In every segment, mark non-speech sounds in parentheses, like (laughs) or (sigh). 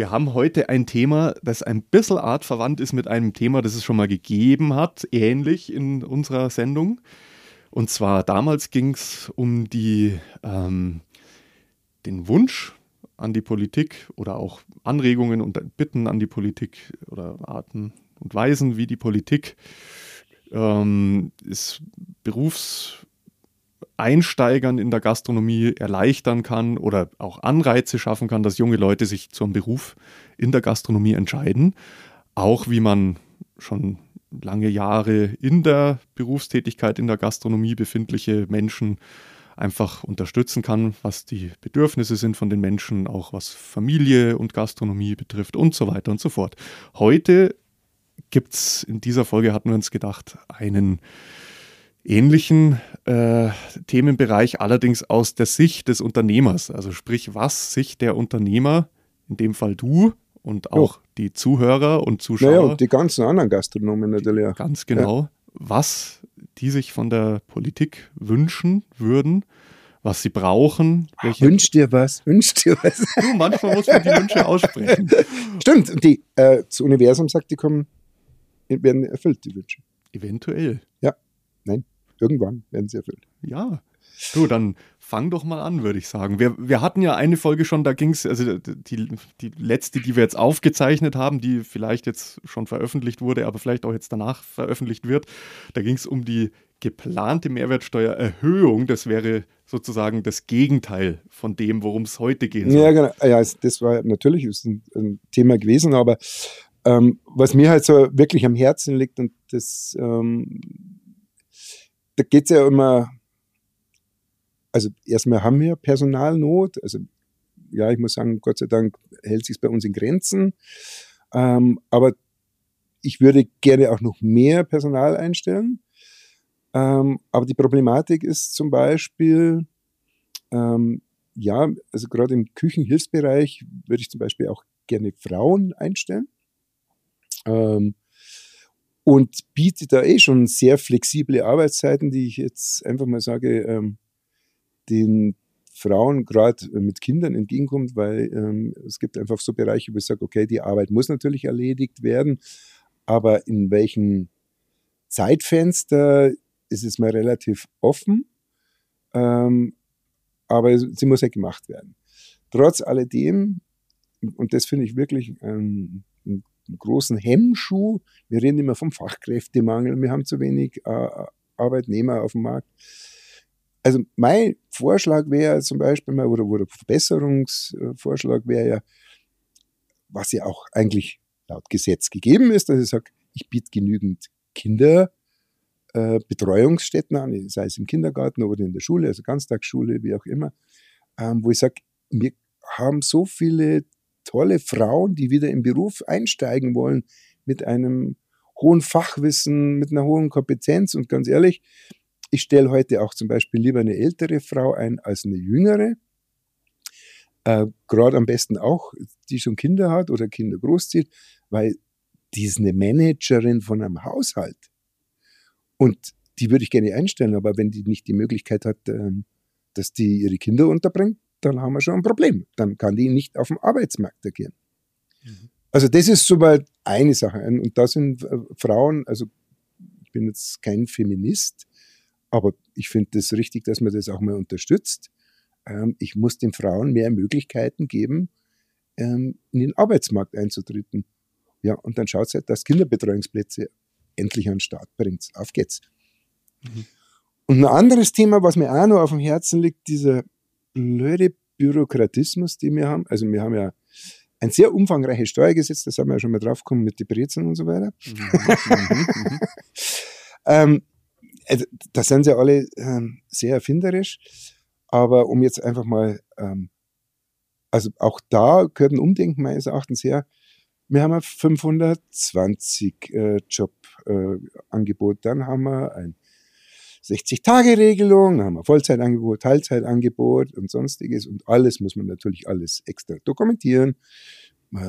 Wir haben heute ein Thema, das ein bisschen artverwandt ist mit einem Thema, das es schon mal gegeben hat, ähnlich in unserer Sendung. Und zwar damals ging es um die, ähm, den Wunsch an die Politik oder auch Anregungen und Bitten an die Politik oder Arten und Weisen, wie die Politik ähm, ist Berufseinsteigern in der Gastronomie erleichtern kann oder auch Anreize schaffen kann, dass junge Leute sich zum Beruf in der Gastronomie entscheiden. Auch wie man schon lange Jahre in der Berufstätigkeit in der Gastronomie befindliche Menschen einfach unterstützen kann, was die Bedürfnisse sind von den Menschen, auch was Familie und Gastronomie betrifft und so weiter und so fort. Heute gibt es in dieser Folge, hatten wir uns gedacht, einen ähnlichen äh, Themenbereich, allerdings aus der Sicht des Unternehmers. Also sprich, was sich der Unternehmer, in dem Fall du und auch jo. die Zuhörer und Zuschauer. Naja, und die ganzen anderen Gastronomen natürlich auch. Ganz genau. Ja. Was die sich von der Politik wünschen würden, was sie brauchen. Welche Wünsch dir was, wünsch dir was. Du, manchmal muss man die Wünsche aussprechen. (laughs) Stimmt, und die, äh, das Universum sagt, die kommen, werden erfüllt, die Wünsche. Eventuell. Nein, irgendwann werden sie erfüllt. Ja, Du, dann fang doch mal an, würde ich sagen. Wir, wir hatten ja eine Folge schon, da ging es, also die, die letzte, die wir jetzt aufgezeichnet haben, die vielleicht jetzt schon veröffentlicht wurde, aber vielleicht auch jetzt danach veröffentlicht wird, da ging es um die geplante Mehrwertsteuererhöhung. Das wäre sozusagen das Gegenteil von dem, worum es heute geht. Ja, genau. Ja, das war natürlich ein, ein Thema gewesen, aber ähm, was mir halt so wirklich am Herzen liegt und das, ähm, da geht es ja immer also erstmal haben wir Personalnot. Also ja, ich muss sagen, Gott sei Dank hält sich bei uns in Grenzen. Ähm, aber ich würde gerne auch noch mehr Personal einstellen. Ähm, aber die Problematik ist zum Beispiel, ähm, ja, also gerade im Küchenhilfsbereich würde ich zum Beispiel auch gerne Frauen einstellen. Ähm, und biete da eh schon sehr flexible Arbeitszeiten, die ich jetzt einfach mal sage, ähm, den Frauen gerade mit Kindern entgegenkommt, weil ähm, es gibt einfach so Bereiche, wo ich sage, okay, die Arbeit muss natürlich erledigt werden, aber in welchem Zeitfenster ist es mal relativ offen, ähm, aber sie muss ja gemacht werden. Trotz alledem, und das finde ich wirklich ähm, einen großen Hemmschuh, wir reden immer vom Fachkräftemangel, wir haben zu wenig äh, Arbeitnehmer auf dem Markt. Also mein Vorschlag wäre zum Beispiel mal, oder, oder Verbesserungsvorschlag wäre ja, was ja auch eigentlich laut Gesetz gegeben ist, dass ich sage, ich biete genügend Kinderbetreuungsstätten äh, an, sei es im Kindergarten oder in der Schule, also Ganztagsschule, wie auch immer, ähm, wo ich sage, wir haben so viele tolle Frauen, die wieder im Beruf einsteigen wollen mit einem hohen Fachwissen, mit einer hohen Kompetenz und ganz ehrlich, ich stelle heute auch zum Beispiel lieber eine ältere Frau ein als eine jüngere. Äh, Gerade am besten auch, die schon Kinder hat oder Kinder großzieht, weil die ist eine Managerin von einem Haushalt. Und die würde ich gerne einstellen, aber wenn die nicht die Möglichkeit hat, äh, dass die ihre Kinder unterbringt, dann haben wir schon ein Problem. Dann kann die nicht auf dem Arbeitsmarkt agieren. Mhm. Also das ist soweit eine Sache. Und da sind äh, Frauen, also ich bin jetzt kein Feminist, aber ich finde es das richtig, dass man das auch mal unterstützt. Ähm, ich muss den Frauen mehr Möglichkeiten geben, ähm, in den Arbeitsmarkt einzutreten. Ja, und dann schaut es halt, dass Kinderbetreuungsplätze endlich an den Start bringt. Auf geht's. Mhm. Und ein anderes Thema, was mir auch noch auf dem Herzen liegt, dieser blöde Bürokratismus, den wir haben. Also wir haben ja ein sehr umfangreiches Steuergesetz, das haben wir ja schon mal draufgekommen mit den Brezeln und so weiter. Mhm, mhm. (laughs) ähm, also, da sind sie alle ähm, sehr erfinderisch. Aber um jetzt einfach mal, ähm, also auch da gehört ein Umdenken meines Erachtens her. Wir haben ein 520 äh, Jobangebot, äh, dann haben wir ein 60-Tage-Regelung, dann haben wir Vollzeitangebot, Teilzeitangebot und sonstiges und alles muss man natürlich alles extra dokumentieren.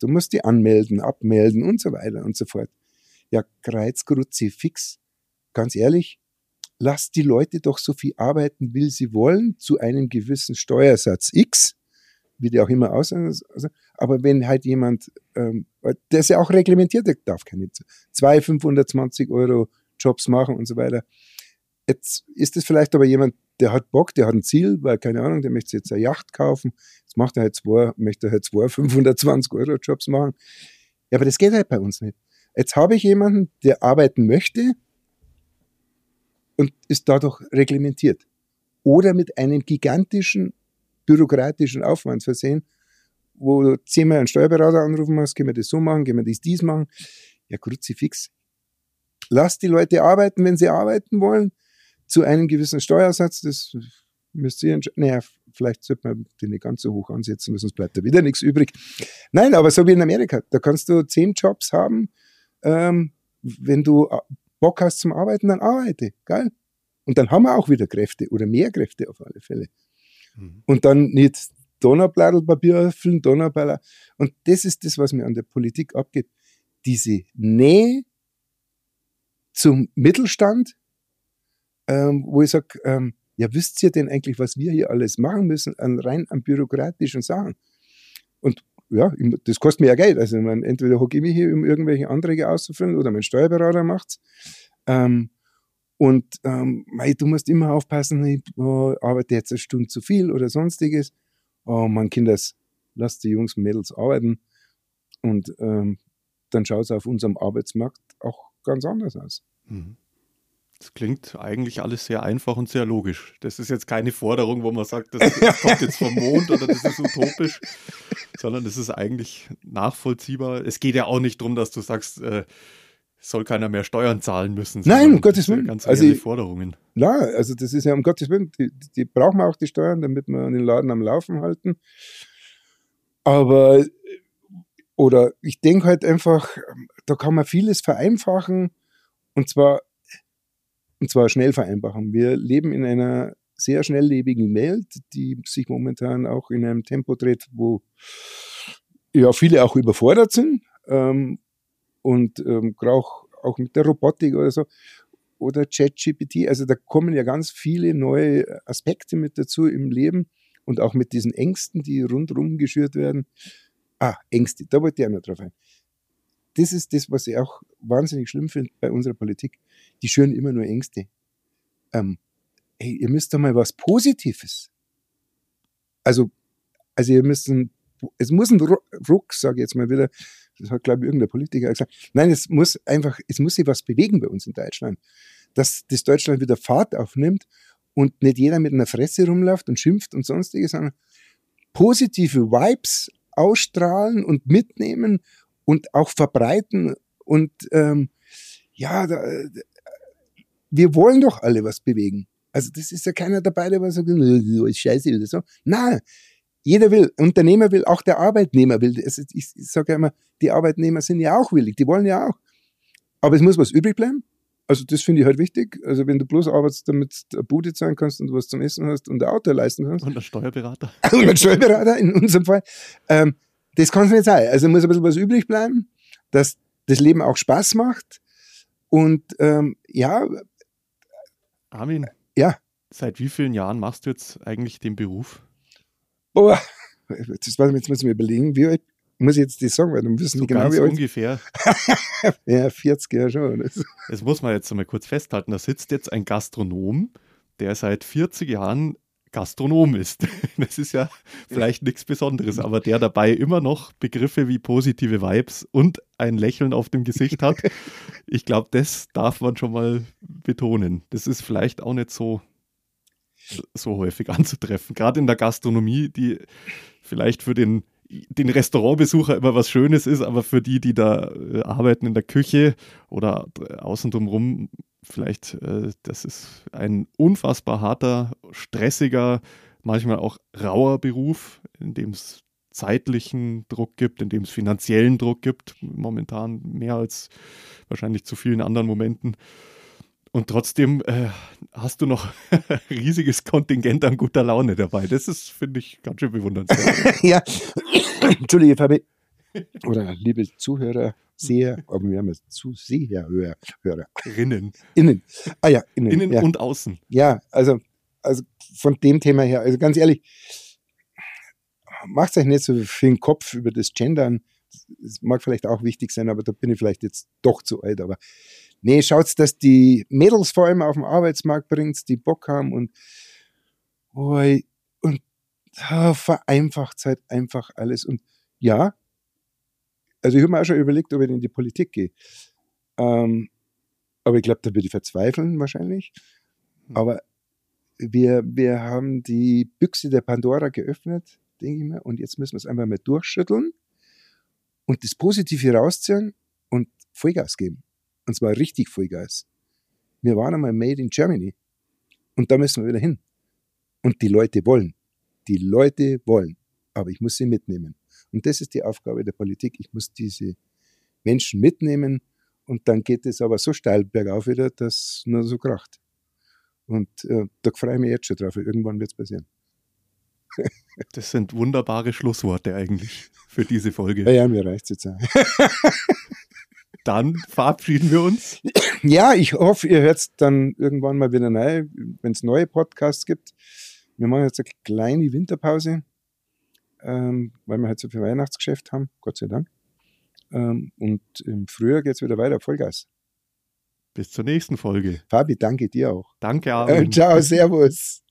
Du musst die anmelden, abmelden und so weiter und so fort. Ja, Kreuz, fix. Ganz ehrlich, lasst die Leute doch so viel arbeiten, wie sie wollen, zu einem gewissen Steuersatz X, wie der auch immer aussehen. Also, Aber wenn halt jemand, ähm, der ist ja auch reglementiert, der darf keine zwei 520 Euro Jobs machen und so weiter. Jetzt ist es vielleicht aber jemand, der hat Bock, der hat ein Ziel, weil, keine Ahnung, der möchte jetzt eine Yacht kaufen. Jetzt macht er halt zwei, möchte er halt zwei (laughs) 520 Euro Jobs machen. Ja, aber das geht halt bei uns nicht. Jetzt habe ich jemanden, der arbeiten möchte und ist dadurch reglementiert. Oder mit einem gigantischen bürokratischen Aufwand versehen, wo du zehnmal einen Steuerberater anrufen musst, können wir das so machen, können wir das dies machen. Ja, kruzifix. Lass die Leute arbeiten, wenn sie arbeiten wollen, zu einem gewissen Steuersatz, das müsst ihr entscheiden. Naja, vielleicht sollte man den nicht ganz so hoch ansetzen, sonst bleibt da wieder nichts übrig. Nein, aber so wie in Amerika, da kannst du zehn Jobs haben. Ähm, wenn du Bock hast zum Arbeiten, dann arbeite. Geil. Und dann haben wir auch wieder Kräfte oder mehr Kräfte auf alle Fälle. Mhm. Und dann nicht Donnerblattelpapier erfüllen, Donnerballer. Und das ist das, was mir an der Politik abgeht. Diese Nähe zum Mittelstand, ähm, wo ich sage, ähm, ja, wisst ihr denn eigentlich, was wir hier alles machen müssen, an, rein an bürokratischen Sachen? Und ja, das kostet mir ja Geld. Also ich entweder hocke ich mich hier, um irgendwelche Anträge auszufüllen, oder mein Steuerberater macht's. Ähm, und ähm, mei, du musst immer aufpassen, ich oh, arbeite jetzt eine Stunde zu viel oder sonstiges. Oh mein Kinders, lasst die Jungs und Mädels arbeiten. Und ähm, dann schaut es auf unserem Arbeitsmarkt auch ganz anders aus. Mhm. Das klingt eigentlich alles sehr einfach und sehr logisch. Das ist jetzt keine Forderung, wo man sagt, das, das kommt jetzt vom Mond oder das ist utopisch, (laughs) sondern es ist eigentlich nachvollziehbar. Es geht ja auch nicht darum, dass du sagst, äh, soll keiner mehr Steuern zahlen müssen. Nein, um Gottes Willen. Ganz also ich, Forderungen. Na, also das ist ja um Gottes Willen, die, die brauchen wir auch die Steuern, damit wir den Laden am Laufen halten. Aber, oder ich denke halt einfach, da kann man vieles vereinfachen und zwar und zwar schnell vereinfachen. Wir leben in einer sehr schnelllebigen Welt, die sich momentan auch in einem Tempo dreht, wo ja viele auch überfordert sind ähm, und ähm, auch, auch mit der Robotik oder so oder ChatGPT. Also da kommen ja ganz viele neue Aspekte mit dazu im Leben und auch mit diesen Ängsten, die rundherum geschürt werden. Ah, Ängste, da wollte ich auch noch drauf ein. Das ist das, was ich auch wahnsinnig schlimm finde bei unserer Politik die schüren immer nur Ängste. Ähm, hey, ihr müsst doch mal was Positives. Also, also ihr müsst ein, es muss ein Ruck, sage ich jetzt mal wieder, das hat, glaube ich, irgendein Politiker gesagt. Nein, es muss einfach, es muss sich was bewegen bei uns in Deutschland. Dass das Deutschland wieder Fahrt aufnimmt und nicht jeder mit einer Fresse rumläuft und schimpft und sonstiges, sondern positive Vibes ausstrahlen und mitnehmen und auch verbreiten und ähm, ja, da, wir wollen doch alle was bewegen. Also das ist ja keiner dabei, der was sagt, ist scheiße oder so. Nein, jeder will, Unternehmer will, auch der Arbeitnehmer will. Also ich, ich sage ja immer, die Arbeitnehmer sind ja auch willig, die wollen ja auch. Aber es muss was übrig bleiben. Also das finde ich halt wichtig. Also wenn du bloß arbeitest, damit du eine Bude zahlen kannst und was zum Essen hast und ein Auto leisten kannst. Und ein Steuerberater. (laughs) und ein Steuerberater in unserem Fall. Ähm, das kann es nicht sein. Also muss ein bisschen was übrig bleiben, dass das Leben auch Spaß macht. Und ähm, ja, Armin. Ja. Seit wie vielen Jahren machst du jetzt eigentlich den Beruf? Boah, war jetzt müssen wir überlegen, wie alt muss ich jetzt das sagen, weil dann wissen so genau, wie alt. ungefähr. (laughs) ja, 40 Jahre schon. Das muss man jetzt einmal kurz festhalten. Da sitzt jetzt ein Gastronom, der seit 40 Jahren Gastronom ist. (laughs) Das ist ja vielleicht nichts Besonderes, aber der dabei immer noch Begriffe wie positive Vibes und ein Lächeln auf dem Gesicht hat. Ich glaube, das darf man schon mal betonen. Das ist vielleicht auch nicht so, so häufig anzutreffen. Gerade in der Gastronomie, die vielleicht für den, den Restaurantbesucher immer was Schönes ist, aber für die, die da äh, arbeiten in der Küche oder außen drumherum vielleicht, äh, das ist ein unfassbar harter, stressiger, manchmal auch rauer Beruf, in dem es zeitlichen Druck gibt, in dem es finanziellen Druck gibt, momentan mehr als wahrscheinlich zu vielen anderen Momenten. Und trotzdem äh, hast du noch ein (laughs) riesiges Kontingent an guter Laune dabei. Das ist, finde ich, ganz schön bewundernswert. (laughs) ja, (coughs) Entschuldige, Fabi. Oder liebe Zuhörer, Seher, aber wir haben jetzt Zuseher, Hörer, Hörer. Innen. Innen. Ah ja, innen. Innen ja. und außen. Ja, also, also von dem Thema her, also ganz ehrlich, macht euch nicht so viel Kopf über das Gendern. Das mag vielleicht auch wichtig sein, aber da bin ich vielleicht jetzt doch zu alt. Aber nee, schaut, dass die Mädels vor allem auf den Arbeitsmarkt bringt, die Bock haben und, und oh, vereinfacht halt einfach alles. Und ja, also ich habe mir auch schon überlegt, ob ich in die Politik gehe. Ähm, aber ich glaube, da würde ich verzweifeln wahrscheinlich. Hm. Aber wir, wir haben die Büchse der Pandora geöffnet, denke ich mir, und jetzt müssen wir es einfach mal durchschütteln und das Positive rausziehen und Vollgas geben. Und zwar richtig Vollgas. Wir waren einmal made in Germany und da müssen wir wieder hin. Und die Leute wollen. Die Leute wollen. Aber ich muss sie mitnehmen. Und das ist die Aufgabe der Politik. Ich muss diese Menschen mitnehmen und dann geht es aber so steil bergauf wieder, dass nur so kracht. Und äh, da freue ich mich jetzt schon drauf. Irgendwann wird es passieren. (laughs) das sind wunderbare Schlussworte eigentlich für diese Folge. Ja, ja mir reicht es jetzt auch. (laughs) dann verabschieden wir uns. Ja, ich hoffe, ihr hört es dann irgendwann mal wieder neu, wenn es neue Podcasts gibt. Wir machen jetzt eine kleine Winterpause, ähm, weil wir halt so viel Weihnachtsgeschäft haben, Gott sei Dank. Ähm, und im Frühjahr geht es wieder weiter, Vollgas. Bis zur nächsten Folge. Fabi, danke dir auch. Danke, (laughs) Armin. Ciao, Servus.